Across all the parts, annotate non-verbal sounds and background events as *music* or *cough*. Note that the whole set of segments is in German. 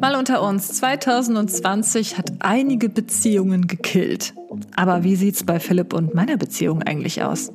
Mal unter uns, 2020 hat einige Beziehungen gekillt. Aber wie sieht's bei Philipp und meiner Beziehung eigentlich aus?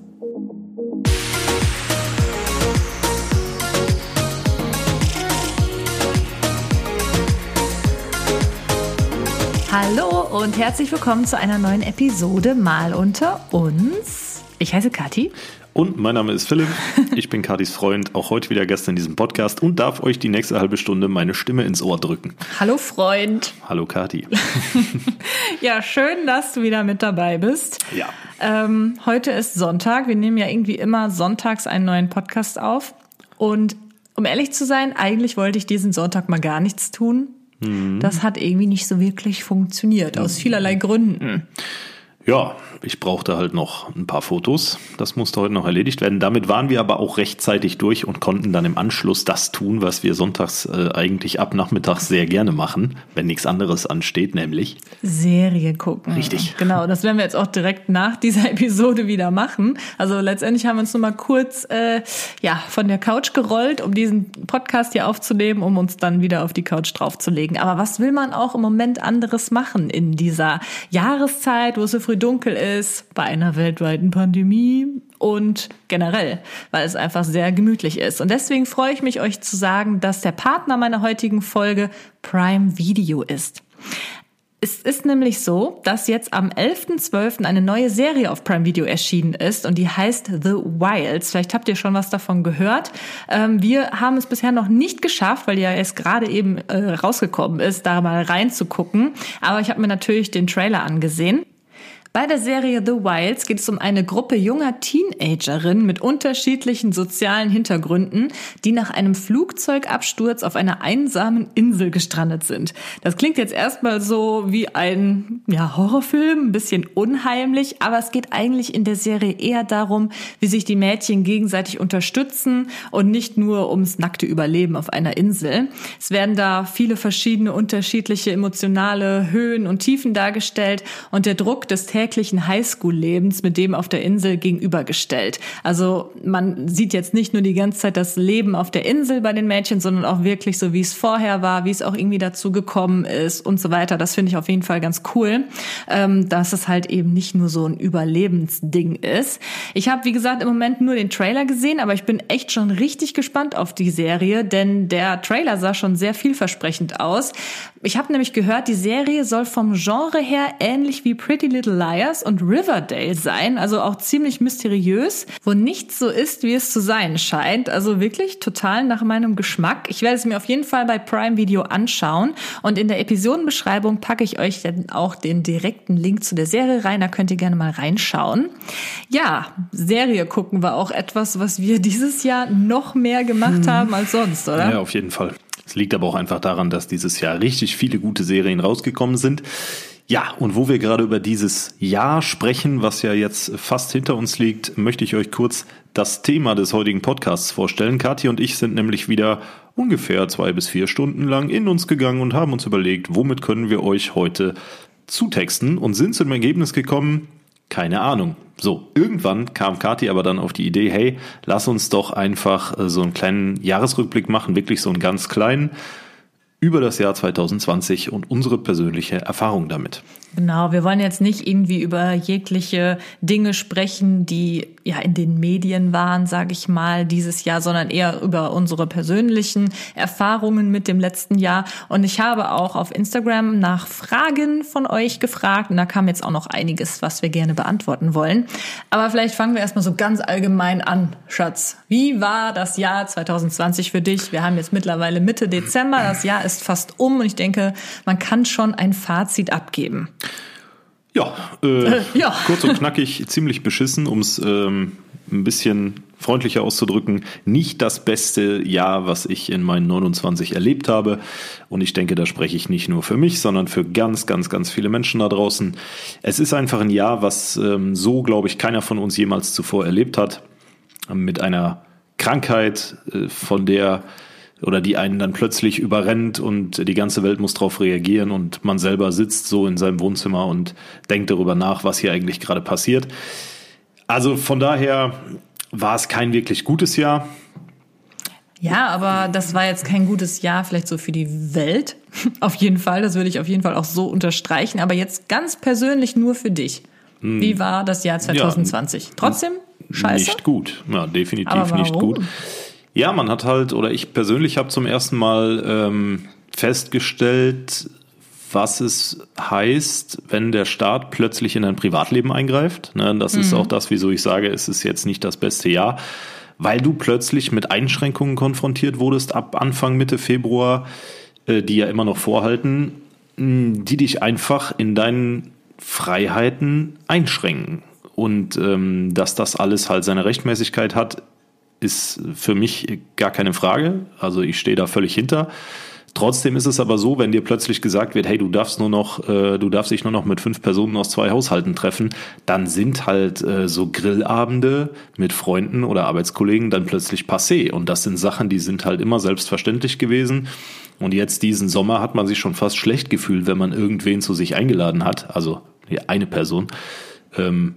Hallo und herzlich willkommen zu einer neuen Episode Mal unter uns. Ich heiße Kathi. Und mein Name ist Philipp. Ich bin Katis Freund, auch heute wieder Gast in diesem Podcast und darf euch die nächste halbe Stunde meine Stimme ins Ohr drücken. Hallo Freund. Hallo Kati. *laughs* ja, schön, dass du wieder mit dabei bist. Ja. Ähm, heute ist Sonntag. Wir nehmen ja irgendwie immer sonntags einen neuen Podcast auf. Und um ehrlich zu sein, eigentlich wollte ich diesen Sonntag mal gar nichts tun. Mhm. Das hat irgendwie nicht so wirklich funktioniert, aus vielerlei Gründen. Ja, ich brauchte halt noch ein paar Fotos. Das musste heute noch erledigt werden. Damit waren wir aber auch rechtzeitig durch und konnten dann im Anschluss das tun, was wir sonntags äh, eigentlich ab nachmittags sehr gerne machen, wenn nichts anderes ansteht, nämlich Serie gucken. Richtig. Genau, das werden wir jetzt auch direkt nach dieser *laughs* Episode wieder machen. Also letztendlich haben wir uns nur mal kurz äh, ja von der Couch gerollt, um diesen Podcast hier aufzunehmen, um uns dann wieder auf die Couch draufzulegen. Aber was will man auch im Moment anderes machen in dieser Jahreszeit, wo es so früh dunkel ist, bei einer weltweiten Pandemie und generell, weil es einfach sehr gemütlich ist. Und deswegen freue ich mich, euch zu sagen, dass der Partner meiner heutigen Folge Prime Video ist. Es ist nämlich so, dass jetzt am 11.12. eine neue Serie auf Prime Video erschienen ist und die heißt The Wilds. Vielleicht habt ihr schon was davon gehört. Ähm, wir haben es bisher noch nicht geschafft, weil die ja erst gerade eben äh, rausgekommen ist, da mal reinzugucken. Aber ich habe mir natürlich den Trailer angesehen. Bei der Serie The Wilds geht es um eine Gruppe junger Teenagerinnen mit unterschiedlichen sozialen Hintergründen, die nach einem Flugzeugabsturz auf einer einsamen Insel gestrandet sind. Das klingt jetzt erstmal so wie ein ja, Horrorfilm, ein bisschen unheimlich, aber es geht eigentlich in der Serie eher darum, wie sich die Mädchen gegenseitig unterstützen und nicht nur ums nackte Überleben auf einer Insel. Es werden da viele verschiedene unterschiedliche emotionale Höhen und Tiefen dargestellt und der Druck des Highschool-Lebens mit dem auf der Insel gegenübergestellt. Also man sieht jetzt nicht nur die ganze Zeit das Leben auf der Insel bei den Mädchen, sondern auch wirklich so, wie es vorher war, wie es auch irgendwie dazu gekommen ist und so weiter. Das finde ich auf jeden Fall ganz cool, ähm, dass es halt eben nicht nur so ein Überlebensding ist. Ich habe, wie gesagt, im Moment nur den Trailer gesehen, aber ich bin echt schon richtig gespannt auf die Serie, denn der Trailer sah schon sehr vielversprechend aus. Ich habe nämlich gehört, die Serie soll vom Genre her ähnlich wie Pretty Little Lies Liars und Riverdale sein, also auch ziemlich mysteriös, wo nichts so ist, wie es zu sein scheint. Also wirklich total nach meinem Geschmack. Ich werde es mir auf jeden Fall bei Prime Video anschauen und in der Episodenbeschreibung packe ich euch dann auch den direkten Link zu der Serie rein. Da könnt ihr gerne mal reinschauen. Ja, Serie gucken war auch etwas, was wir *laughs* dieses Jahr noch mehr gemacht hm. haben als sonst, oder? Ja, auf jeden Fall. Es liegt aber auch einfach daran, dass dieses Jahr richtig viele gute Serien rausgekommen sind. Ja, und wo wir gerade über dieses Jahr sprechen, was ja jetzt fast hinter uns liegt, möchte ich euch kurz das Thema des heutigen Podcasts vorstellen. Kathi und ich sind nämlich wieder ungefähr zwei bis vier Stunden lang in uns gegangen und haben uns überlegt, womit können wir euch heute zutexten und sind zu dem Ergebnis gekommen, keine Ahnung. So, irgendwann kam Kathi aber dann auf die Idee, hey, lass uns doch einfach äh, so einen kleinen Jahresrückblick machen, wirklich so einen ganz kleinen über das Jahr 2020 und unsere persönliche Erfahrung damit. Genau, wir wollen jetzt nicht irgendwie über jegliche Dinge sprechen, die ja in den Medien waren, sage ich mal, dieses Jahr, sondern eher über unsere persönlichen Erfahrungen mit dem letzten Jahr. Und ich habe auch auf Instagram nach Fragen von euch gefragt und da kam jetzt auch noch einiges, was wir gerne beantworten wollen. Aber vielleicht fangen wir erstmal so ganz allgemein an, Schatz. Wie war das Jahr 2020 für dich? Wir haben jetzt mittlerweile Mitte Dezember, das Jahr ist fast um und ich denke, man kann schon ein Fazit abgeben. Ja, äh, ja. kurz und knackig, ziemlich beschissen, um es ähm, ein bisschen freundlicher auszudrücken. Nicht das beste Jahr, was ich in meinen 29 erlebt habe. Und ich denke, da spreche ich nicht nur für mich, sondern für ganz, ganz, ganz viele Menschen da draußen. Es ist einfach ein Jahr, was ähm, so, glaube ich, keiner von uns jemals zuvor erlebt hat. Mit einer Krankheit, äh, von der oder die einen dann plötzlich überrennt und die ganze Welt muss darauf reagieren und man selber sitzt so in seinem Wohnzimmer und denkt darüber nach, was hier eigentlich gerade passiert. Also von daher war es kein wirklich gutes Jahr. Ja, aber das war jetzt kein gutes Jahr, vielleicht so für die Welt. *laughs* Auf jeden Fall, das würde ich auf jeden Fall auch so unterstreichen. Aber jetzt ganz persönlich nur für dich. Hm. Wie war das Jahr 2020? Ja, Trotzdem scheiße? Nicht gut, ja, definitiv nicht gut. Ja, man hat halt, oder ich persönlich habe zum ersten Mal ähm, festgestellt, was es heißt, wenn der Staat plötzlich in dein Privatleben eingreift. Ne, das mhm. ist auch das, wieso ich sage, es ist jetzt nicht das beste Jahr, weil du plötzlich mit Einschränkungen konfrontiert wurdest ab Anfang Mitte Februar, äh, die ja immer noch vorhalten, die dich einfach in deinen Freiheiten einschränken. Und ähm, dass das alles halt seine Rechtmäßigkeit hat, ist für mich gar keine Frage. Also ich stehe da völlig hinter. Trotzdem ist es aber so, wenn dir plötzlich gesagt wird, hey, du darfst nur noch, äh, du darfst dich nur noch mit fünf Personen aus zwei Haushalten treffen, dann sind halt äh, so Grillabende mit Freunden oder Arbeitskollegen dann plötzlich passé. Und das sind Sachen, die sind halt immer selbstverständlich gewesen. Und jetzt diesen Sommer hat man sich schon fast schlecht gefühlt, wenn man irgendwen zu sich eingeladen hat, also eine Person. Ähm,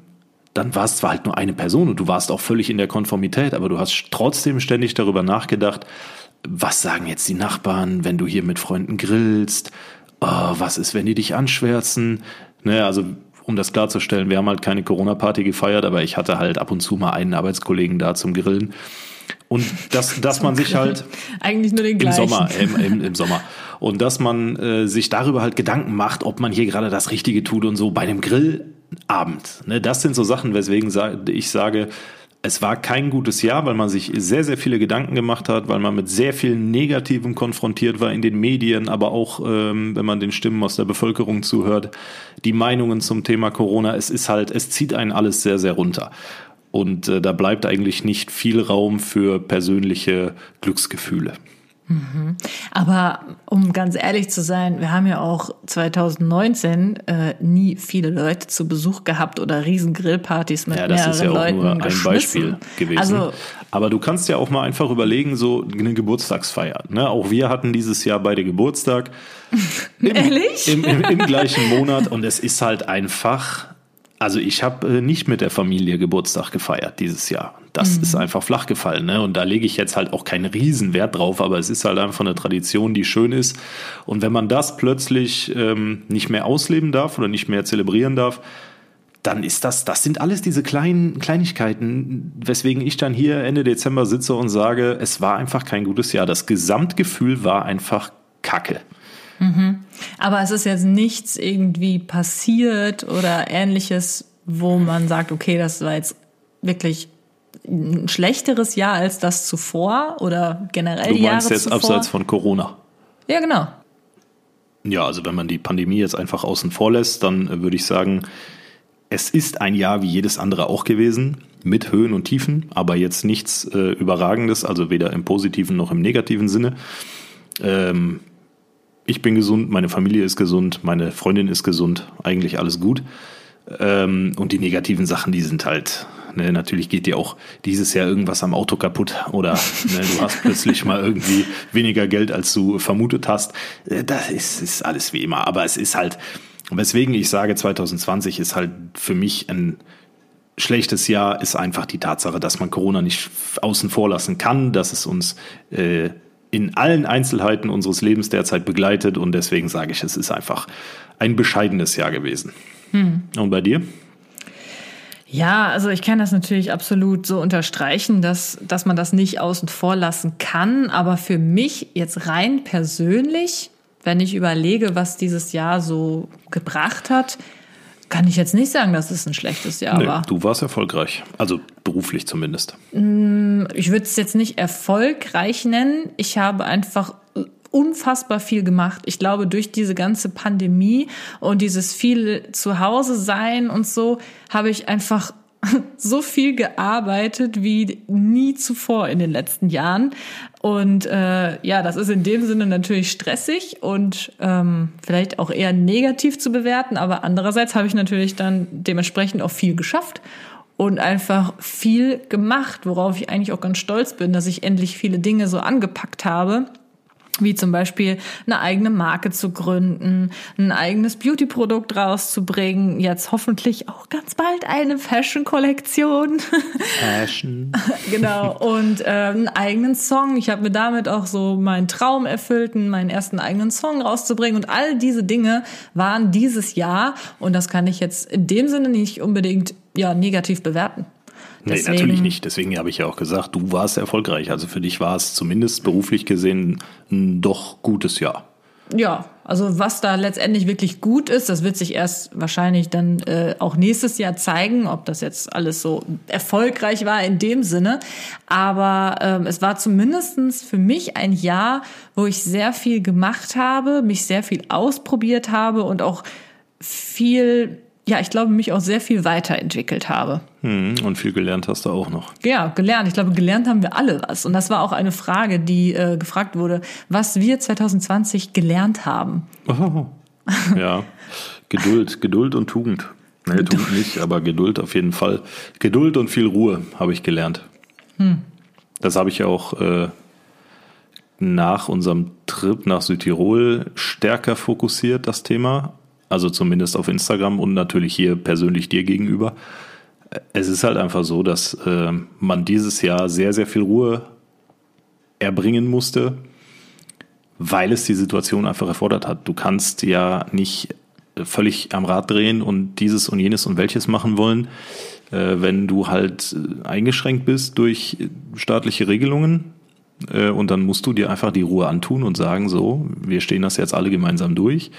dann war es zwar halt nur eine Person und du warst auch völlig in der Konformität, aber du hast trotzdem ständig darüber nachgedacht, was sagen jetzt die Nachbarn, wenn du hier mit Freunden grillst? Oh, was ist, wenn die dich anschwärzen? Naja, also um das klarzustellen, wir haben halt keine Corona-Party gefeiert, aber ich hatte halt ab und zu mal einen Arbeitskollegen da zum Grillen. Und *laughs* dass, dass man sich halt eigentlich nur den im gleichen. Sommer, im, im, im Sommer. Und dass man äh, sich darüber halt Gedanken macht, ob man hier gerade das Richtige tut und so bei einem Grillabend. Ne, das sind so Sachen, weswegen ich sage, es war kein gutes Jahr, weil man sich sehr, sehr viele Gedanken gemacht hat, weil man mit sehr viel Negativem konfrontiert war in den Medien, aber auch, ähm, wenn man den Stimmen aus der Bevölkerung zuhört, die Meinungen zum Thema Corona. Es ist halt, es zieht einen alles sehr, sehr runter. Und äh, da bleibt eigentlich nicht viel Raum für persönliche Glücksgefühle. Mhm. Aber um ganz ehrlich zu sein, wir haben ja auch 2019 äh, nie viele Leute zu Besuch gehabt oder riesen Grillpartys mit ja, das mehreren ist ja auch Leuten nur ein Beispiel gewesen. Also, Aber du kannst ja auch mal einfach überlegen, so eine Geburtstagsfeier. Ne? Auch wir hatten dieses Jahr beide Geburtstag. *laughs* Im, Ehrlich? Im, im, Im gleichen Monat und es ist halt einfach also ich habe äh, nicht mit der Familie Geburtstag gefeiert dieses Jahr. Das mhm. ist einfach flach gefallen. Ne? Und da lege ich jetzt halt auch keinen Riesenwert drauf, aber es ist halt einfach eine Tradition, die schön ist. Und wenn man das plötzlich ähm, nicht mehr ausleben darf oder nicht mehr zelebrieren darf, dann ist das, das sind alles diese kleinen Kleinigkeiten, weswegen ich dann hier Ende Dezember sitze und sage, es war einfach kein gutes Jahr. Das Gesamtgefühl war einfach Kacke. Mhm. Aber es ist jetzt nichts irgendwie passiert oder ähnliches, wo man sagt, okay, das war jetzt wirklich ein schlechteres Jahr als das zuvor oder generell die Jahre zuvor. Du meinst jetzt abseits von Corona? Ja, genau. Ja, also wenn man die Pandemie jetzt einfach außen vor lässt, dann würde ich sagen, es ist ein Jahr wie jedes andere auch gewesen, mit Höhen und Tiefen, aber jetzt nichts äh, Überragendes, also weder im positiven noch im negativen Sinne. Ähm, ich bin gesund, meine Familie ist gesund, meine Freundin ist gesund, eigentlich alles gut. Ähm, und die negativen Sachen, die sind halt, ne, natürlich geht dir auch dieses Jahr irgendwas am Auto kaputt oder *laughs* ne, du hast plötzlich mal irgendwie weniger Geld, als du vermutet hast. Äh, das ist, ist alles wie immer. Aber es ist halt, weswegen ich sage, 2020 ist halt für mich ein schlechtes Jahr, ist einfach die Tatsache, dass man Corona nicht außen vor lassen kann, dass es uns äh, in allen Einzelheiten unseres Lebens derzeit begleitet und deswegen sage ich, es ist einfach ein bescheidenes Jahr gewesen. Hm. Und bei dir? Ja, also ich kann das natürlich absolut so unterstreichen, dass, dass man das nicht außen vor lassen kann. Aber für mich jetzt rein persönlich, wenn ich überlege, was dieses Jahr so gebracht hat, kann ich jetzt nicht sagen, dass es ein schlechtes Jahr nee, war. Du warst erfolgreich, also beruflich zumindest. Mm, ich würde es jetzt nicht erfolgreich nennen. Ich habe einfach unfassbar viel gemacht. Ich glaube, durch diese ganze Pandemie und dieses viel Zuhause sein und so, habe ich einfach so viel gearbeitet wie nie zuvor in den letzten Jahren. Und äh, ja, das ist in dem Sinne natürlich stressig und ähm, vielleicht auch eher negativ zu bewerten. Aber andererseits habe ich natürlich dann dementsprechend auch viel geschafft und einfach viel gemacht, worauf ich eigentlich auch ganz stolz bin, dass ich endlich viele Dinge so angepackt habe wie zum Beispiel eine eigene Marke zu gründen, ein eigenes Beauty-Produkt rauszubringen, jetzt hoffentlich auch ganz bald eine Fashion-Kollektion. *laughs* Fashion. *laughs* genau, und äh, einen eigenen Song. Ich habe mir damit auch so meinen Traum erfüllt, meinen ersten eigenen Song rauszubringen. Und all diese Dinge waren dieses Jahr, und das kann ich jetzt in dem Sinne nicht unbedingt ja, negativ bewerten. Deswegen, nee, natürlich nicht. Deswegen habe ich ja auch gesagt, du warst erfolgreich. Also für dich war es zumindest beruflich gesehen ein doch gutes Jahr. Ja, also was da letztendlich wirklich gut ist, das wird sich erst wahrscheinlich dann äh, auch nächstes Jahr zeigen, ob das jetzt alles so erfolgreich war in dem Sinne. Aber ähm, es war zumindestens für mich ein Jahr, wo ich sehr viel gemacht habe, mich sehr viel ausprobiert habe und auch viel ja, ich glaube, mich auch sehr viel weiterentwickelt habe. Hm, und viel gelernt hast du auch noch. Ja, gelernt. Ich glaube, gelernt haben wir alle was. Und das war auch eine Frage, die äh, gefragt wurde, was wir 2020 gelernt haben. Oh, *laughs* ja, Geduld, Geduld und Tugend. Nee, Tugend nicht, aber Geduld auf jeden Fall. Geduld und viel Ruhe habe ich gelernt. Hm. Das habe ich ja auch äh, nach unserem Trip nach Südtirol stärker fokussiert, das Thema. Also zumindest auf Instagram und natürlich hier persönlich dir gegenüber. Es ist halt einfach so, dass äh, man dieses Jahr sehr, sehr viel Ruhe erbringen musste, weil es die Situation einfach erfordert hat. Du kannst ja nicht völlig am Rad drehen und dieses und jenes und welches machen wollen, äh, wenn du halt eingeschränkt bist durch staatliche Regelungen äh, und dann musst du dir einfach die Ruhe antun und sagen, so, wir stehen das jetzt alle gemeinsam durch,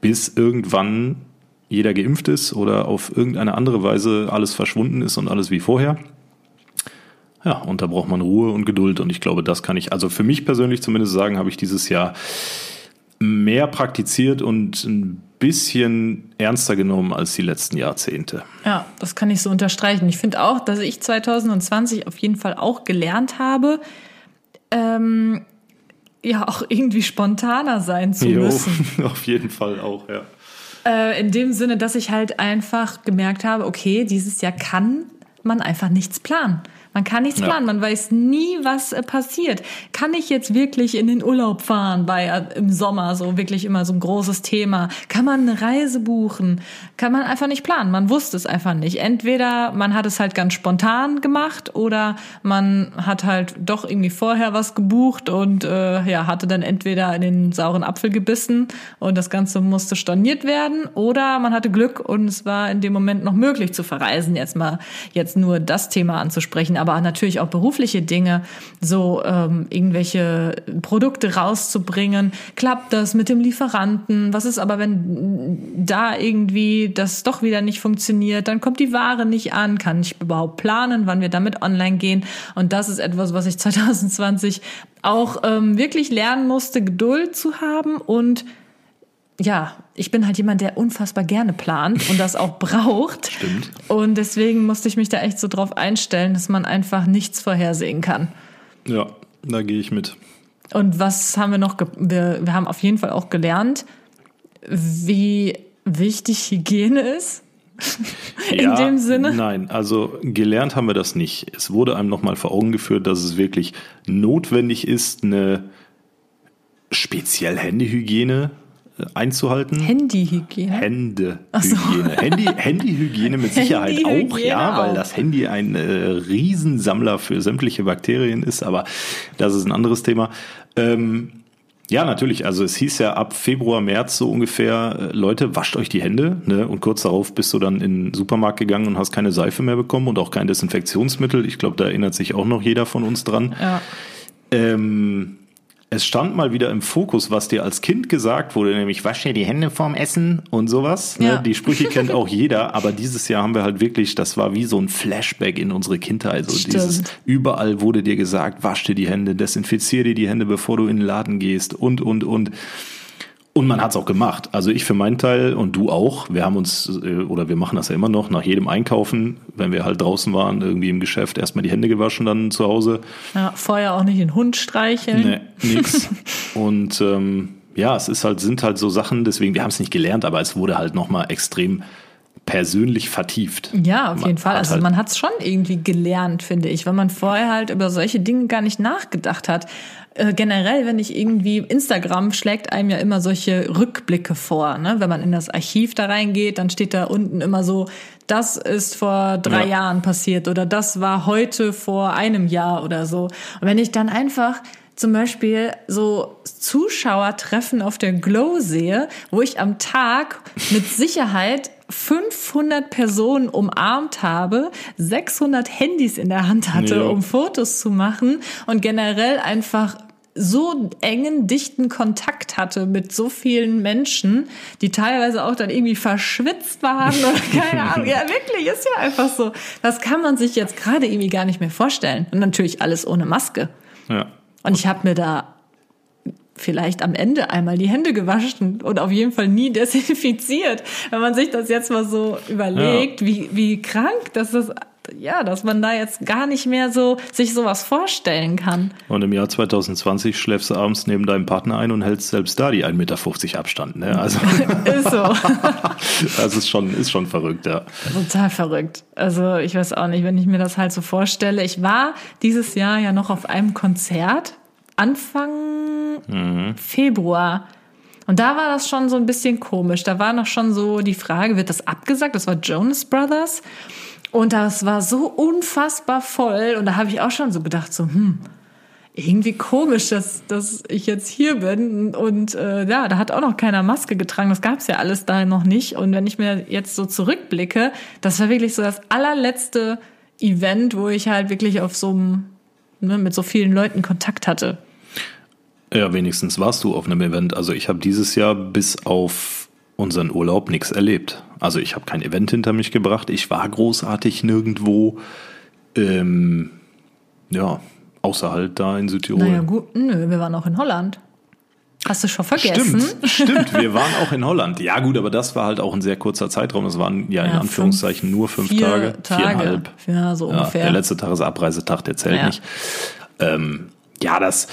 bis irgendwann jeder geimpft ist oder auf irgendeine andere Weise alles verschwunden ist und alles wie vorher. Ja, und da braucht man Ruhe und Geduld. Und ich glaube, das kann ich, also für mich persönlich zumindest sagen, habe ich dieses Jahr mehr praktiziert und ein bisschen ernster genommen als die letzten Jahrzehnte. Ja, das kann ich so unterstreichen. Ich finde auch, dass ich 2020 auf jeden Fall auch gelernt habe, ähm, ja auch irgendwie spontaner sein zu jo, müssen. *laughs* Auf jeden Fall auch, ja. Äh, in dem Sinne, dass ich halt einfach gemerkt habe, okay, dieses Jahr kann man einfach nichts planen. Man kann nichts ja. planen, man weiß nie, was äh, passiert. Kann ich jetzt wirklich in den Urlaub fahren bei äh, im Sommer, so wirklich immer so ein großes Thema? Kann man eine Reise buchen? Kann man einfach nicht planen. Man wusste es einfach nicht. Entweder man hat es halt ganz spontan gemacht oder man hat halt doch irgendwie vorher was gebucht und äh, ja, hatte dann entweder in den sauren Apfel gebissen und das Ganze musste storniert werden oder man hatte Glück und es war in dem Moment noch möglich zu verreisen. Jetzt mal jetzt nur das Thema anzusprechen aber natürlich auch berufliche Dinge, so ähm, irgendwelche Produkte rauszubringen. Klappt das mit dem Lieferanten? Was ist aber, wenn da irgendwie das doch wieder nicht funktioniert? Dann kommt die Ware nicht an. Kann ich überhaupt planen, wann wir damit online gehen? Und das ist etwas, was ich *laughs* 2020 auch ähm, wirklich lernen musste, Geduld zu haben und ja, ich bin halt jemand, der unfassbar gerne plant und das auch braucht. *laughs* Stimmt. Und deswegen musste ich mich da echt so drauf einstellen, dass man einfach nichts vorhersehen kann. Ja, da gehe ich mit. Und was haben wir noch? Wir, wir haben auf jeden Fall auch gelernt, wie wichtig Hygiene ist. *laughs* In ja, dem Sinne? Nein, also gelernt haben wir das nicht. Es wurde einem nochmal vor Augen geführt, dass es wirklich notwendig ist, eine speziell Händehygiene einzuhalten. Handyhygiene. Händehygiene. So. Handy, Handyhygiene mit Sicherheit Handyhygiene auch, ja, weil das Handy ein äh, Riesensammler für sämtliche Bakterien ist, aber das ist ein anderes Thema. Ähm, ja, natürlich. Also es hieß ja ab Februar, März so ungefähr, äh, Leute, wascht euch die Hände. Ne? Und kurz darauf bist du dann in den Supermarkt gegangen und hast keine Seife mehr bekommen und auch kein Desinfektionsmittel. Ich glaube, da erinnert sich auch noch jeder von uns dran. Ja. Ähm, es stand mal wieder im Fokus, was dir als Kind gesagt wurde, nämlich wasch dir die Hände vorm Essen und sowas. Ne? Ja. Die Sprüche kennt auch jeder, aber dieses Jahr haben wir halt wirklich, das war wie so ein Flashback in unsere Kindheit. So Stimmt. dieses, überall wurde dir gesagt, wasch dir die Hände, desinfizier dir die Hände, bevor du in den Laden gehst und, und, und. Und man hat es auch gemacht. Also ich für meinen Teil und du auch. Wir haben uns, äh, oder wir machen das ja immer noch, nach jedem Einkaufen, wenn wir halt draußen waren, irgendwie im Geschäft, erstmal die Hände gewaschen, dann zu Hause. Ja, vorher auch nicht den Hund streicheln. Nee, nix. *laughs* und ähm, ja, es ist halt, sind halt so Sachen, deswegen, wir haben es nicht gelernt, aber es wurde halt nochmal extrem persönlich vertieft. Ja, auf jeden Man Fall. hat Also halt- man hat es schon irgendwie gelernt, finde ich, weil man vorher halt über solche Dinge gar nicht nachgedacht hat. Äh, generell, wenn ich irgendwie Instagram schlägt einem ja immer solche Rückblicke vor. Ne? Wenn man in das Archiv da reingeht, dann steht da unten immer so, das ist vor drei Ja. Jahren passiert oder das war heute vor einem Jahr oder so. Und wenn ich dann einfach zum Beispiel so Zuschauertreffen auf der Glow sehe, wo ich am Tag mit Sicherheit 500 Personen umarmt habe, 600 Handys in der Hand hatte, Ja. um Fotos zu machen und generell einfach so engen, dichten Kontakt hatte mit so vielen Menschen, die teilweise auch dann irgendwie verschwitzt waren oder *laughs* keine Ahnung. Ja, wirklich, ist ja einfach so. Das kann man sich jetzt gerade irgendwie gar nicht mehr vorstellen. Und natürlich alles ohne Maske. Ja. Und ich habe mir da vielleicht am Ende einmal die Hände gewaschen und auf jeden Fall nie *laughs* desinfiziert. Wenn man sich das jetzt mal so überlegt, wie, wie krank das ist, ja, dass man da jetzt gar nicht mehr so sich sowas vorstellen kann. Und im Jahr 2020 schläfst du abends neben deinem Partner ein und hältst selbst da die 1,50 Meter Abstand. Ne? Also *laughs* Ist so. *laughs* das ist schon, ist schon verrückt, ja. Total verrückt. Also ich weiß auch nicht, wenn ich mir das halt so vorstelle. Ich war dieses Jahr ja noch auf einem Konzert Anfang Februar. Und da war das schon so ein bisschen komisch. Da war noch schon so die Frage, wird das abgesagt? Das war Jonas Brothers. Und das war so unfassbar voll. Und da habe ich auch schon so gedacht, so, hm, irgendwie komisch, dass, dass ich jetzt hier bin. Und äh, ja, da hat auch noch keiner Maske getragen. Das gab's ja alles da noch nicht. Und wenn ich mir jetzt so zurückblicke, das war wirklich so das allerletzte Event, wo ich halt wirklich auf so einem, ne, mit so vielen Leuten Kontakt hatte. Ja, wenigstens warst du auf einem Event. Also ich habe dieses Jahr bis auf unseren Urlaub nichts erlebt. Also ich habe kein Event hinter mich gebracht. Ich war großartig nirgendwo. Ähm, ja, außer halt da in Südtirol. Naja, gut, nö, wir waren auch in Holland. Hast du schon vergessen? Stimmt, stimmt. Wir *laughs* waren auch in Holland. Ja gut, aber das war halt auch ein sehr kurzer Zeitraum. Das waren ja in Ja, Anführungszeichen nur fünf vier Tage, Tage. viereinhalb. Ja, so ungefähr. Der letzte Tag ist Abreisetag, der zählt Ja. nicht. Ähm, ja, das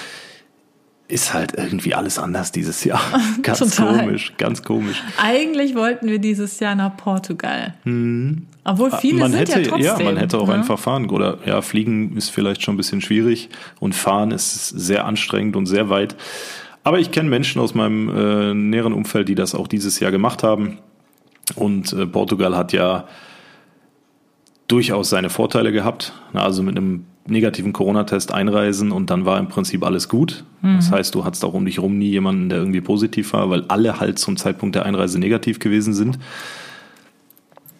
ist halt irgendwie alles anders dieses Jahr. *laughs* Ganz Total. komisch, ganz komisch. Eigentlich wollten wir dieses Jahr nach Portugal. Obwohl viele Hm. man sind hätte, ja trotzdem. man hätte auch ne? einfach fahren oder ja, fliegen ist vielleicht schon ein bisschen schwierig und fahren ist sehr anstrengend und sehr weit. Aber ich kenne Menschen aus meinem äh, näheren Umfeld, die das auch dieses Jahr gemacht haben. Und äh, Portugal hat ja durchaus seine Vorteile gehabt. Na, Also mit einem negativen Corona-Test einreisen und dann war im Prinzip alles gut. Das heißt, du hattest auch um dich rum nie jemanden, der irgendwie positiv war, weil alle halt zum Zeitpunkt der Einreise negativ gewesen sind.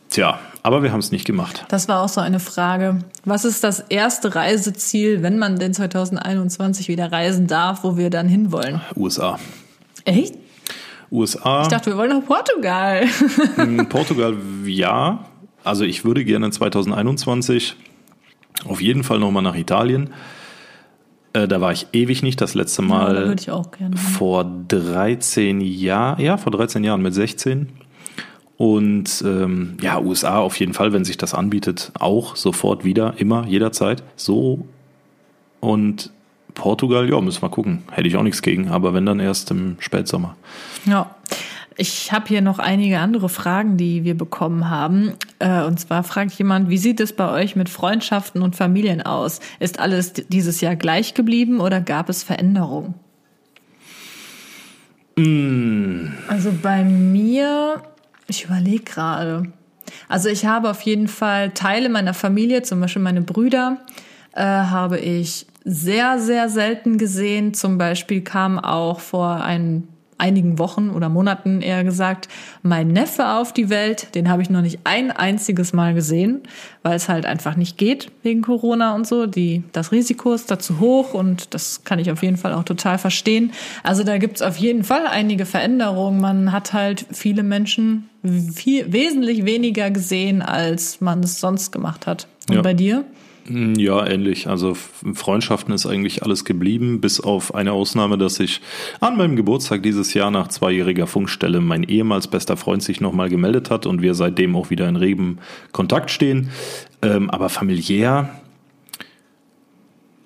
Tja, aber wir haben es nicht gemacht. Das war auch so eine Frage. Was ist das erste Reiseziel, wenn man denn 2021 wieder reisen darf, wo wir dann hinwollen? USA. Echt? USA, Ich dachte, wir wollen nach Portugal. *laughs* Portugal, ja. Also ich würde gerne 2021 auf jeden Fall nochmal nach Italien. Äh, da war ich ewig nicht, das letzte Mal würde ich auch gerne. hin. vor 13 Jahren, ja, vor 13 Jahren mit 16. Und ähm, ja, USA auf jeden Fall, wenn sich das anbietet, auch sofort wieder, immer, jederzeit. So. Und Portugal, ja, müssen wir gucken. Hätte ich auch nichts gegen, aber wenn dann erst im Spätsommer. Ja. Ich habe hier noch einige andere Fragen, die wir bekommen haben. Äh, Und zwar fragt jemand, wie sieht es bei euch mit Freundschaften und Familien aus? Ist alles dieses Jahr gleich geblieben oder gab es Veränderungen? Also bei mir, ich überlege gerade. Also ich habe auf jeden Fall Teile meiner Familie, zum Beispiel meine Brüder, äh, habe ich sehr, sehr selten gesehen. Zum Beispiel kam auch vor ein, einigen Wochen oder Monaten eher gesagt mein Neffe auf die Welt. Den habe ich noch nicht ein einziges Mal gesehen, weil es halt einfach nicht geht wegen Corona und so. Die, das Risiko ist da zu hoch und das kann ich auf jeden Fall auch total verstehen. Also da gibt's auf jeden Fall einige Veränderungen. Man hat halt viele Menschen viel, wesentlich weniger gesehen, als man es sonst gemacht hat. Und Ja. bei dir? Ja, ähnlich. Also Freundschaften ist eigentlich alles geblieben, bis auf eine Ausnahme, dass ich an meinem Geburtstag dieses Jahr nach zweijähriger Funkstelle mein ehemals bester Freund sich nochmal gemeldet hat und wir seitdem auch wieder in regem Kontakt stehen. Ähm, aber familiär,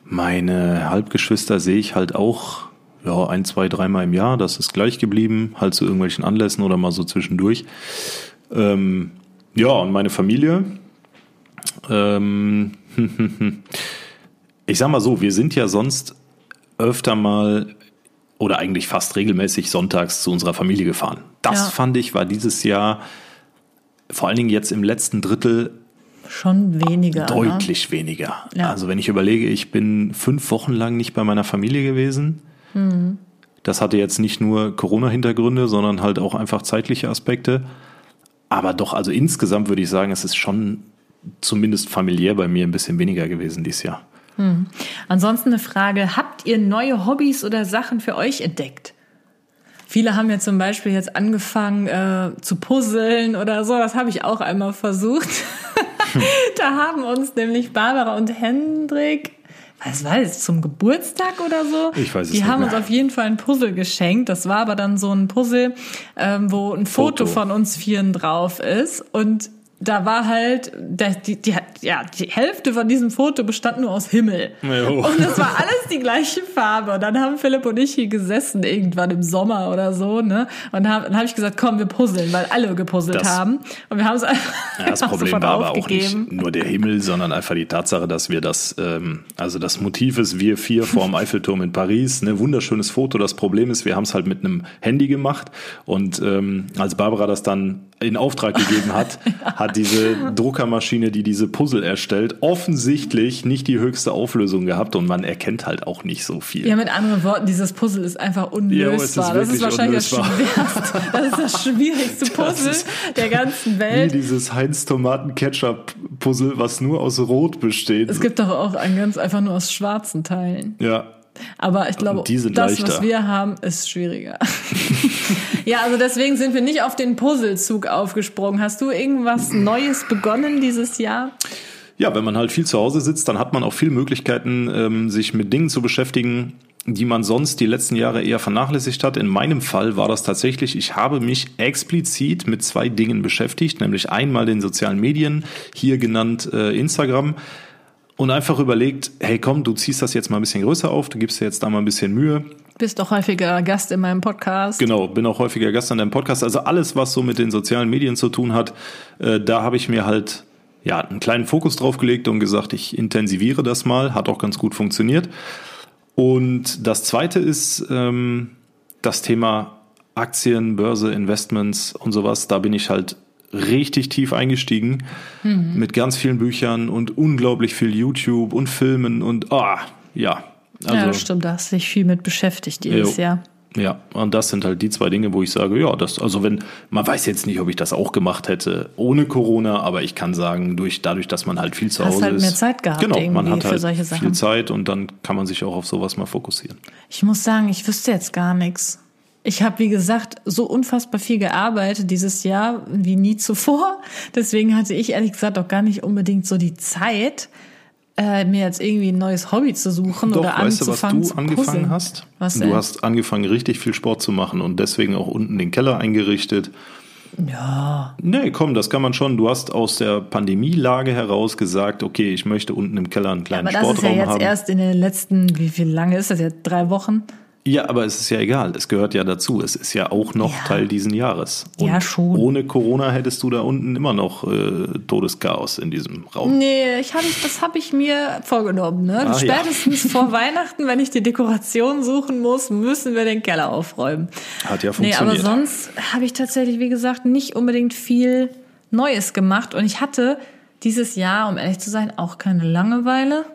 meine Halbgeschwister sehe ich halt auch ja, ein, zwei, dreimal im Jahr. Das ist gleich geblieben, halt zu irgendwelchen Anlässen oder mal so zwischendurch. Ähm, Ja, und meine Familie. Ähm, *laughs* ich sag mal so, wir sind ja sonst öfter mal oder eigentlich fast regelmäßig sonntags zu unserer Familie gefahren. Das Ja. fand ich war dieses Jahr vor allen Dingen jetzt im letzten Drittel Schon weniger. Ne? deutlich weniger. Ja. Also wenn ich überlege, ich bin fünf Wochen lang nicht bei meiner Familie gewesen. Mhm. Das hatte jetzt nicht nur Corona-Hintergründe, sondern halt auch einfach zeitliche Aspekte. Aber doch, also insgesamt würde ich sagen, es ist schon zumindest familiär bei mir ein bisschen weniger gewesen dieses Jahr. Ansonsten eine Frage, habt ihr neue Hobbys oder Sachen für euch entdeckt? Viele haben ja zum Beispiel jetzt angefangen äh, zu puzzeln oder so. Das habe ich auch einmal versucht. *laughs* da haben uns nämlich Barbara und Hendrik, was war das, zum Geburtstag oder so? Ich weiß es Die nicht haben mehr. uns auf jeden Fall ein Puzzle geschenkt. Das war aber dann so ein Puzzle, ähm, wo ein Foto, Foto. von uns Vieren drauf ist. Und da war halt, die, die, ja, die Hälfte von diesem Foto bestand nur aus Himmel. Jo. Und es war alles die gleiche Farbe. Und dann haben Philipp und ich hier gesessen, irgendwann im Sommer oder so, ne? Und hab, dann habe ich gesagt, komm, wir puzzeln, weil alle gepuzzelt Das- haben. Und wir haben es einfach, Ja, das *laughs* Problem war aber auch nicht nur der Himmel, sondern einfach die Tatsache, dass wir das, ähm, also das Motiv ist wir vier vor dem *laughs* Eiffelturm in Paris, ne, wunderschönes Foto. Das Problem ist, wir haben es halt mit einem Handy gemacht und ähm, als Barbara das dann in Auftrag gegeben hat, *laughs* hat diese Druckermaschine, die diese Puzzle erstellt, offensichtlich nicht die höchste Auflösung gehabt und man erkennt halt auch nicht so viel. Ja, mit anderen Worten, dieses Puzzle ist einfach Jo, es ist unlösbar. das ist wahrscheinlich unlösbar. das schwerste, das ist das *laughs* schwierigste Puzzle ist der ganzen Wie Welt. dieses Heinz-Tomaten-Ketchup-Puzzle, was nur aus Rot besteht. Es gibt doch auch ein ganz einfach nur aus schwarzen Teilen. ja, Aber ich glaube, das, leichter. was wir haben, ist schwieriger. *laughs* ja, also deswegen sind wir nicht auf den Puzzlezug aufgesprungen. Hast du irgendwas Neues begonnen dieses Jahr? Ja, wenn man halt viel zu Hause sitzt, dann hat man auch viele Möglichkeiten, ähm, sich mit Dingen zu beschäftigen, die man sonst die letzten Jahre eher vernachlässigt hat. In meinem Fall war das tatsächlich, ich habe mich explizit mit zwei Dingen beschäftigt, nämlich einmal den sozialen Medien, hier genannt äh, Instagram, und einfach überlegt, hey komm, du ziehst das jetzt mal ein bisschen größer auf, du gibst dir jetzt da mal ein bisschen Mühe. Bist doch häufiger Gast in meinem Podcast. Genau, bin auch häufiger Gast an deinem Podcast. Also alles, was so mit den sozialen Medien zu tun hat, äh, da habe ich mir halt ja einen kleinen Fokus drauf gelegt und gesagt, ich intensiviere das mal. Hat auch ganz gut funktioniert. Und das zweite ist ähm, das Thema Aktien, Börse, Investments und sowas. Da bin ich halt richtig tief eingestiegen mit ganz vielen Büchern und unglaublich viel YouTube und Filmen und ah, ja. Also, ja, das stimmt, da hast du dich viel mit beschäftigt Jo. Jahr. ja, und das sind halt die zwei Dinge, wo ich sage, ja, das, also wenn, man weiß jetzt nicht, ob ich das auch gemacht hätte ohne Corona, aber ich kann sagen, durch, dadurch, dass man halt viel zu Hast Hause halt ist. mehr Zeit gehabt Genau, man hat für halt viel Sachen. Zeit und dann kann man sich auch auf sowas mal fokussieren. Ich muss sagen, ich wüsste jetzt gar nichts. Ich habe, wie gesagt, so unfassbar viel gearbeitet dieses Jahr wie nie zuvor. Deswegen hatte ich ehrlich gesagt auch gar nicht unbedingt so die Zeit, äh, mir jetzt irgendwie ein neues Hobby zu suchen Doch, oder weißt du, was anzufangen du zu angefangen puzzeln. hast? Was denn? Du hast angefangen, richtig viel Sport zu machen und deswegen auch unten den Keller eingerichtet. Ja, Nee, komm, das kann man schon. Du hast aus der Pandemielage heraus gesagt, okay, ich möchte unten im Keller einen kleinen aber das ist ja Sportraum jetzt haben. erst in den letzten, wie viel lange ist das jetzt? Drei Wochen? Ja, aber es ist ja egal. Es gehört ja dazu. Es ist ja auch noch Ja. Teil diesen Jahres. Und Ja, schon. Ohne Corona hättest du da unten immer noch äh, Todeschaos in diesem Raum. Nee, ich hab, das habe ich mir vorgenommen. Ne? Ja. Spätestens *laughs* vor Weihnachten, wenn ich die Dekoration suchen muss, müssen wir den Keller aufräumen. Hat ja Nee, aber funktioniert. sonst habe ich tatsächlich, wie gesagt, nicht unbedingt viel Neues gemacht. Und ich hatte dieses Jahr, um ehrlich zu sein, auch keine Langeweile.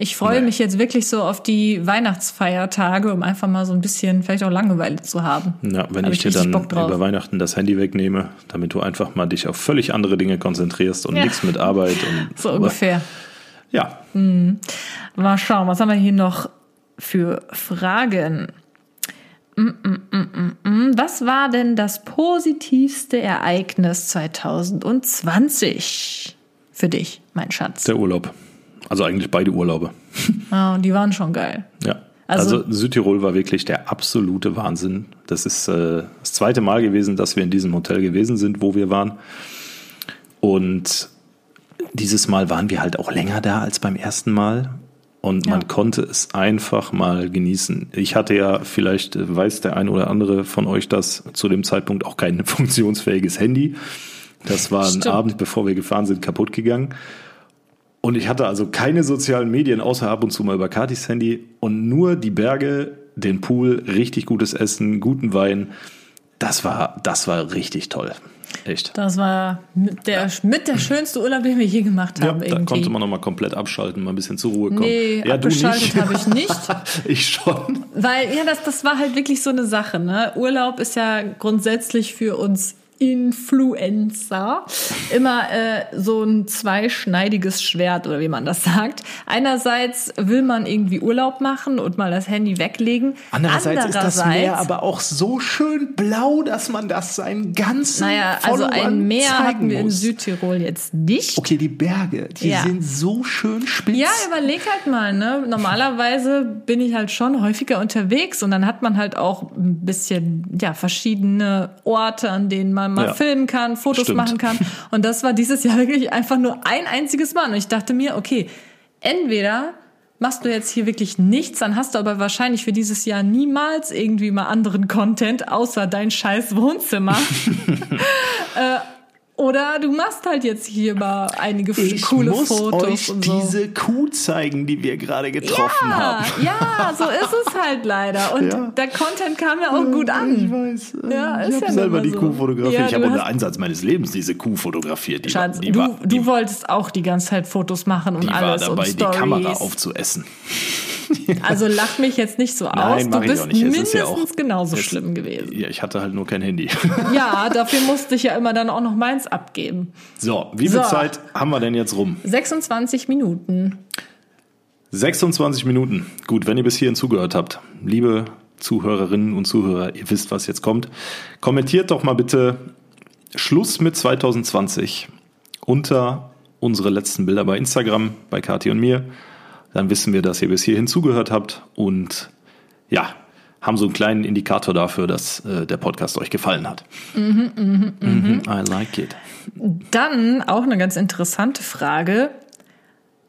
Ich freue mich jetzt wirklich so auf die Weihnachtsfeiertage, um einfach mal so ein bisschen vielleicht auch Langeweile zu haben. ja, wenn Hab ich dir richtig dann über Weihnachten das Handy wegnehme, damit du einfach mal dich auf völlig andere Dinge konzentrierst und Ja. nichts mit Arbeit und *laughs* So ungefähr. Ja, Mal schauen, was haben wir hier noch für Fragen? Mm, mm, mm. Was war denn das positivste Ereignis 2020 für dich, mein Schatz? der Urlaub. Also eigentlich beide Urlaube. *laughs* Ah, und die waren schon geil. Ja. Also, Also- Südtirol war wirklich der absolute Wahnsinn. Das ist äh, das zweite Mal gewesen, dass wir in diesem Hotel gewesen sind, wo wir waren. Und dieses Mal waren wir halt auch länger da als beim ersten Mal. Und man Ja. konnte es einfach mal genießen. Ich hatte ja, vielleicht äh, weiß der ein oder andere von euch das, zu dem Zeitpunkt auch kein *laughs* funktionsfähiges Handy. Das war ein. Abend, bevor wir gefahren sind, kaputt gegangen. Und ich hatte also keine sozialen Medien, außer ab und zu mal über Katis Handy und nur die Berge, den Pool, richtig gutes Essen, guten Wein. Das war, das war richtig toll. Echt. Das war mit der, mit der schönste Urlaub, den wir je gemacht Ja, haben. da irgendwie. konnte man noch mal komplett abschalten, mal ein bisschen zur Ruhe kommen. Nee, ja, du abgeschaltet habe ich nicht. *laughs* ich schon. Weil, ja, das, das war halt wirklich so eine Sache. Ne? Urlaub ist ja grundsätzlich für uns Influencer immer äh, so ein zweischneidiges Schwert oder wie man das sagt. Einerseits will man irgendwie Urlaub machen und mal das Handy weglegen. Andererseits ist das Andererseits- Meer aber auch so schön blau, dass man das seinen ganzen Naja, also ein Meer hatten wir in. Südtirol jetzt nicht. Okay, die Berge, die Ja. sind so schön spitz. Ja, überleg halt mal, ne? Normalerweise bin ich halt schon häufiger unterwegs und dann hat man halt auch ein bisschen, ja, verschiedene Orte, an denen man mal Ja. filmen kann, Fotos Stimmt. machen kann. Und das war dieses Jahr *laughs* wirklich einfach nur ein einziges Mal. Und ich dachte mir, okay, entweder machst du jetzt hier wirklich nichts, dann hast du aber wahrscheinlich für dieses Jahr niemals irgendwie mal anderen Content, außer dein scheiß Wohnzimmer. *laughs* äh, oder du machst halt jetzt hier mal einige ich coole muss Fotos euch und so. diese Kuh zeigen, die wir gerade getroffen ja, haben. ja, so ist es halt leider. Und Ja. der Content kam ja auch gut an. Ich weiß. Ja, ich habe ja selber die so. Kuh fotografiert. Ich habe du unter Einsatz meines Lebens diese Kuh fotografiert. Die Schatz, war, die du, war, die, du wolltest auch die ganze Zeit Fotos machen und die war alles dabei, und die Stories. Kamera aufzuessen. Also lach mich jetzt nicht so *laughs* aus. Nein, Du mach ich bist auch nicht. Es ist mindestens ja auch- genauso schlimm gewesen. Ja, ich hatte halt nur kein Handy. Ja, dafür musste ich ja immer dann auch noch meins abgeben. So, wie viel So. Zeit haben wir denn jetzt rum? 26 Minuten. 26 Minuten. Gut, wenn ihr bis hierhin zugehört habt, liebe Zuhörerinnen und Zuhörer, ihr wisst, was jetzt kommt. Kommentiert doch mal bitte Schluss mit 2020 unter unsere letzten Bilder bei Instagram, bei Kathi und mir. Dann wissen wir, dass ihr bis hierhin zugehört habt und ja, haben so einen kleinen Indikator dafür, dass äh, der Podcast euch gefallen hat. Mhm, I like it. Dann auch eine ganz interessante Frage.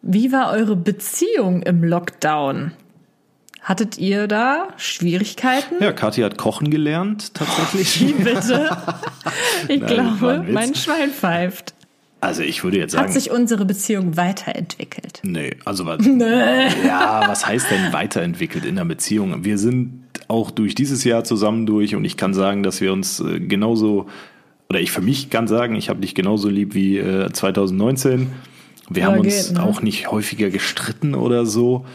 Wie war eure Beziehung im Lockdown? Hattet ihr da Schwierigkeiten? Ja, Kathi hat kochen gelernt, tatsächlich. Wie bitte? *laughs* Ich Nein, glaube, mein Schwein pfeift. Also ich würde jetzt Hat sagen, sich unsere Beziehung weiterentwickelt? Nee, also was, ja, was heißt denn weiterentwickelt in der Beziehung? Wir sind auch durch dieses Jahr zusammen durch und ich kann sagen, dass wir uns äh, genauso, oder ich für mich kann sagen, ich habe dich genauso lieb wie äh, 2019. Wir Ja, haben uns geht, ne? auch nicht häufiger gestritten oder so.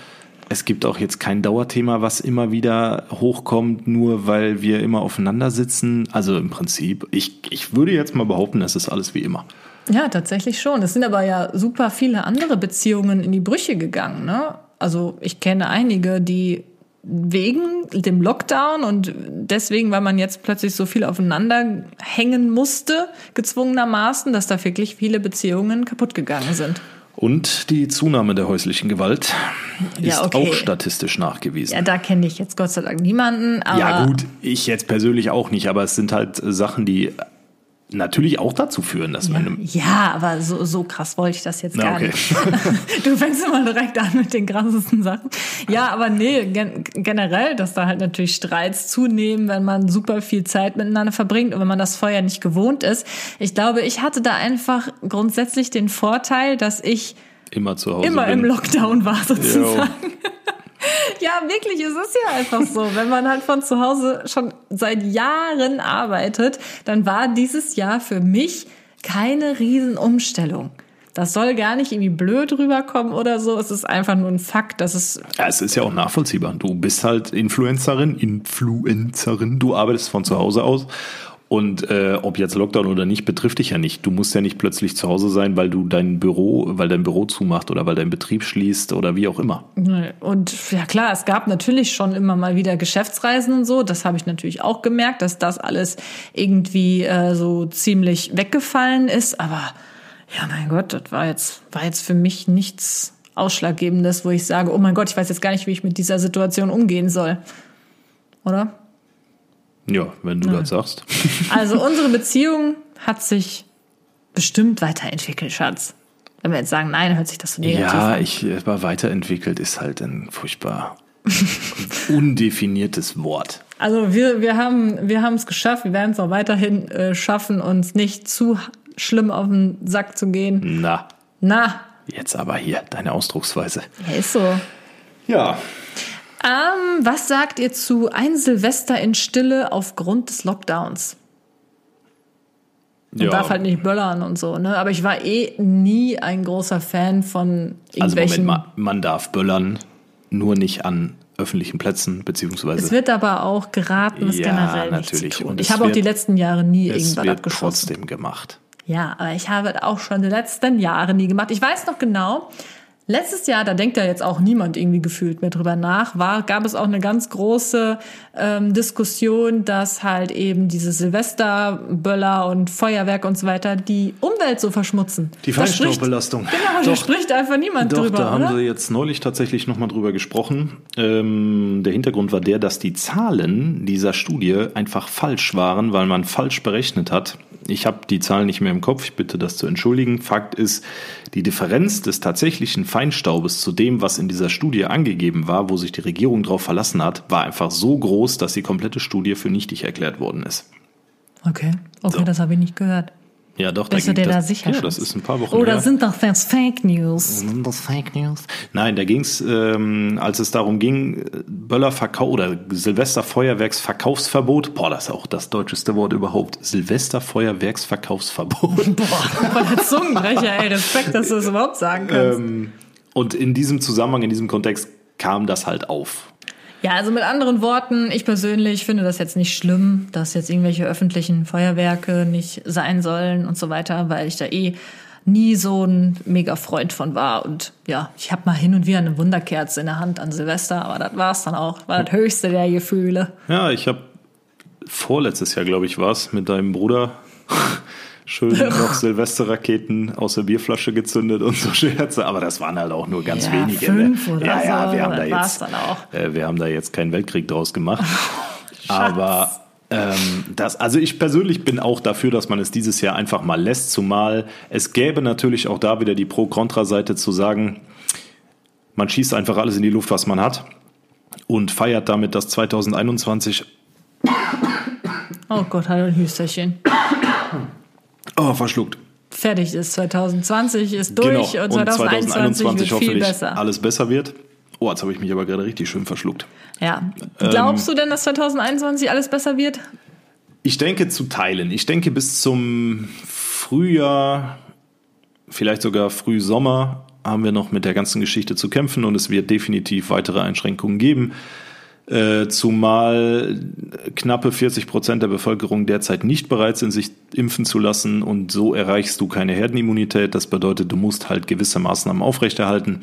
Es gibt auch jetzt kein Dauerthema, was immer wieder hochkommt, nur weil wir immer aufeinander sitzen. Also im Prinzip, ich, ich würde jetzt mal behaupten, es ist alles wie immer. Ja, tatsächlich schon. Es sind aber ja super viele andere Beziehungen in die Brüche gegangen. Ne? Also ich kenne einige, die wegen dem Lockdown und deswegen, weil man jetzt plötzlich so viel aufeinander hängen musste, gezwungenermaßen, dass da wirklich viele Beziehungen kaputt gegangen sind. Und die Zunahme der häuslichen Gewalt Ja, ist okay. auch statistisch nachgewiesen. Ja, da kenne ich jetzt Gott sei Dank niemanden. Ja, gut, ich jetzt persönlich auch nicht, aber es sind halt Sachen, die natürlich auch dazu führen, dass Ja, man. ja, aber so, so krass wollte ich das jetzt Na, gar okay. nicht. *laughs* Du fängst immer direkt an mit den krassesten Sachen. Ja, aber nee, gen generell, dass da halt natürlich Streits zunehmen, wenn man super viel Zeit miteinander verbringt und wenn man das vorher nicht gewohnt ist. Ich glaube, ich hatte da einfach grundsätzlich den Vorteil, dass ich Immer zu Hause. immer bin. im Lockdown war sozusagen. *laughs* Ja, wirklich, es ist ja einfach so. Wenn man halt von zu Hause schon seit Jahren arbeitet, dann war dieses Jahr für mich keine Riesenumstellung. Das soll gar nicht irgendwie blöd rüberkommen oder so. Es ist einfach nur ein Fakt, dass es Ja, es ist ja auch nachvollziehbar. Du bist halt Influencerin, Influencerin, du arbeitest von zu Hause aus. Und äh, ob jetzt Lockdown oder nicht, betrifft dich ja nicht. Du musst ja nicht plötzlich zu Hause sein, weil du dein Büro, weil dein Büro zumacht oder weil dein Betrieb schließt oder wie auch immer. Und ja klar, es gab natürlich schon immer mal wieder Geschäftsreisen und so. Das habe ich natürlich auch gemerkt, dass das alles irgendwie äh, so ziemlich weggefallen ist. Aber ja, mein Gott, das war jetzt, war jetzt für mich nichts Ausschlaggebendes, wo ich sage, oh mein Gott, ich weiß jetzt gar nicht, wie ich mit dieser Situation umgehen soll. Oder? Ja, wenn du das sagst. Also unsere Beziehung hat sich bestimmt weiterentwickelt, Schatz. Wenn wir jetzt sagen, nein, hört sich das so negativ Ja, an. ich äh, war weiterentwickelt, ist halt ein furchtbar *laughs* undefiniertes Wort. Also wir, wir haben wir haben es geschafft, wir werden es auch weiterhin äh, schaffen, uns nicht zu schlimm auf den Sack zu gehen. Na, Na, jetzt aber hier, deine Ausdrucksweise. ja, ist so. Ja, Ähm, was sagt ihr zu ein Silvester in Stille aufgrund des Lockdowns? Man ja. darf halt nicht böllern und so, ne? Aber ich war eh nie ein großer Fan von also Moment irgendwelchen. mal, man darf böllern, nur nicht an öffentlichen Plätzen, beziehungsweise es wird aber auch geraten, es Ja, generell natürlich. nicht zu tun. Und ich es habe auch die letzten Jahre nie es irgendwas wird abgeschossen. trotzdem gemacht. Ja, aber ich habe auch schon die letzten Jahre nie gemacht. Ich weiß noch genau, letztes Jahr, da denkt ja jetzt auch niemand irgendwie gefühlt mehr drüber nach, war, gab es auch eine ganz große ähm, Diskussion, dass halt eben diese Silvesterböller und Feuerwerk und so weiter die Umwelt so verschmutzen. Die Feinstaubbelastung. Genau, da spricht einfach niemand Doch, drüber, da haben oder? sie jetzt neulich tatsächlich nochmal drüber gesprochen. Ähm, der Hintergrund war der, dass die Zahlen dieser Studie einfach falsch waren, weil man falsch berechnet hat. Ich habe die Zahlen nicht mehr im Kopf, ich bitte das zu entschuldigen. Fakt ist, die Differenz des tatsächlichen Feinstaubes zu dem, was in dieser Studie angegeben war, wo sich die Regierung darauf verlassen hat, war einfach so groß, dass die komplette Studie für nichtig erklärt worden ist. Okay, okay, So. das habe ich nicht gehört. Ja, doch, Bist du ging dir da das, sicher? Ja, das ist ein paar Wochen Oder her. sind doch das Fake News? Sind das Fake News? Nein, da ging es, ähm, als es darum ging, Böllerverkauf oder Silvesterfeuerwerksverkaufsverbot. Boah, das ist auch das deutscheste Wort überhaupt. Silvesterfeuerwerksverkaufsverbot. *laughs* Boah, von der Zungenbrecher, ey, Respekt, dass du das überhaupt sagen kannst. ähm, und in diesem Zusammenhang, in diesem Kontext kam das halt auf. Ja, also mit anderen Worten, ich persönlich finde das jetzt nicht schlimm, dass jetzt irgendwelche öffentlichen Feuerwerke nicht sein sollen und so weiter, weil ich da eh nie so ein mega Freund von war. Und ja, ich habe mal hin und wieder eine Wunderkerze in der Hand an Silvester, aber das war's dann auch. War das höchste der Gefühle. Ja, ich habe vorletztes Jahr, glaube ich, war es, mit deinem Bruder schön *laughs* noch Silvesterraketen aus der Bierflasche gezündet und so *laughs* Scherze. Aber das waren halt auch nur ganz Ja, wenige. fünf ne? oder ja, ja, wir haben da jetzt. Äh, wir haben da jetzt keinen Weltkrieg draus gemacht. *laughs* Aber ähm, das, also ich persönlich bin auch dafür, dass man es dieses Jahr einfach mal lässt, zumal es gäbe natürlich auch da wieder die Pro-Kontra-Seite zu sagen, man schießt einfach alles in die Luft, was man hat und feiert damit, dass 2021 Oh Gott, hallo ein Hüsterchen. Oh, verschluckt. Fertig ist. 2020 ist durch genau. und 2021, wird viel hoffentlich besser. alles besser wird. Oh, jetzt habe ich mich aber gerade richtig schön verschluckt. Ja. Ähm, Glaubst du denn, dass 2021 alles besser wird? Ich denke zu teilen. Ich denke bis zum Frühjahr, vielleicht sogar Frühsommer, haben wir noch mit der ganzen Geschichte zu kämpfen und es wird definitiv weitere Einschränkungen geben. Äh, zumal knappe 40 Prozent der Bevölkerung derzeit nicht bereit sind, sich impfen zu lassen und so erreichst du keine Herdenimmunität. Das bedeutet, du musst halt gewisse Maßnahmen aufrechterhalten.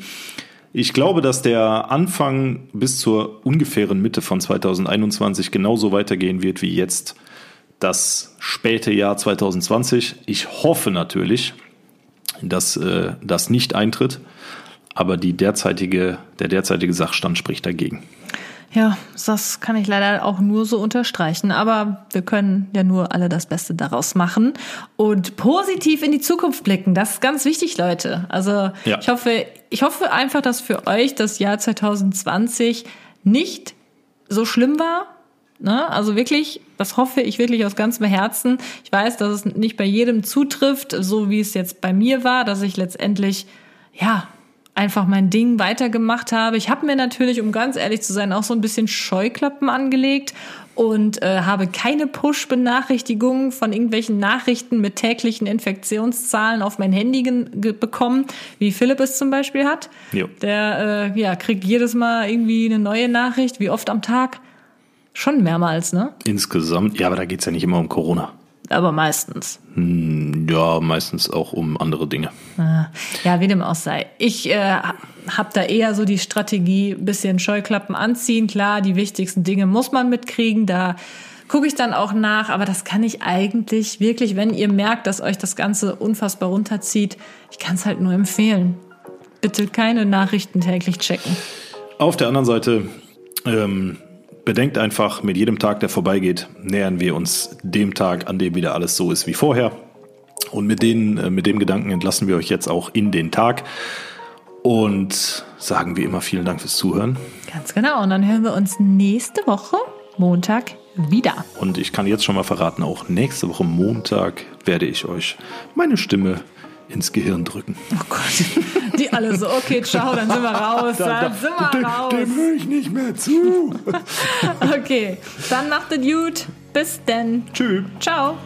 Ich glaube, dass der Anfang bis zur ungefähren Mitte von 2021 genauso weitergehen wird wie jetzt das späte Jahr 2020. Ich hoffe natürlich, dass äh, das nicht eintritt, aber die derzeitige, der derzeitige Sachstand spricht dagegen. Ja, das kann ich leider auch nur so unterstreichen. Aber wir können ja nur alle das Beste daraus machen und positiv in die Zukunft blicken. Das ist ganz wichtig, Leute. Also Ja. ich hoffe, ich hoffe einfach, dass für euch das Jahr 2020 nicht so schlimm war. Ne? Also wirklich, das hoffe ich wirklich aus ganzem Herzen. Ich weiß, dass es nicht bei jedem zutrifft, so wie es jetzt bei mir war, dass ich letztendlich, ja, einfach mein Ding weitergemacht habe. Ich habe mir natürlich, um ganz ehrlich zu sein, auch so ein bisschen Scheuklappen angelegt und äh, habe keine Push-Benachrichtigungen von irgendwelchen Nachrichten mit täglichen Infektionszahlen auf mein Handy bekommen, wie Philipp es zum Beispiel hat. Jo. Der äh, ja, kriegt jedes Mal irgendwie eine neue Nachricht, wie oft am Tag? Schon mehrmals, ne? Insgesamt, ja, aber da geht's ja nicht immer um Corona. Aber meistens. Ja, meistens auch um andere Dinge. Ja, wie dem auch sei. Ich äh, habe da eher so die Strategie, bisschen Scheuklappen anziehen. Klar, die wichtigsten Dinge muss man mitkriegen. Da gucke ich dann auch nach. Aber das kann ich eigentlich wirklich, wenn ihr merkt, dass euch das Ganze unfassbar runterzieht, ich kann es halt nur empfehlen. Bitte keine Nachrichten täglich checken. Auf der anderen Seite, ähm, bedenkt einfach, mit jedem Tag, der vorbeigeht, nähern wir uns dem Tag, an dem wieder alles so ist wie vorher. Und mit, denen, äh, mit dem Gedanken entlassen wir euch jetzt auch in den Tag und sagen wie immer vielen Dank fürs Zuhören. Ganz genau. Und dann hören wir uns nächste Woche, Montag, wieder. Und ich kann jetzt schon mal verraten, auch nächste Woche Montag werde ich euch meine Stimme ins Gehirn drücken. Oh Gott, *laughs* die alle so, okay, ciao, dann sind wir raus, dann sind wir dem, raus. Dem höre ich nicht mehr zu. *laughs* Okay, dann macht es gut. Bis denn. Tschüss. Ciao.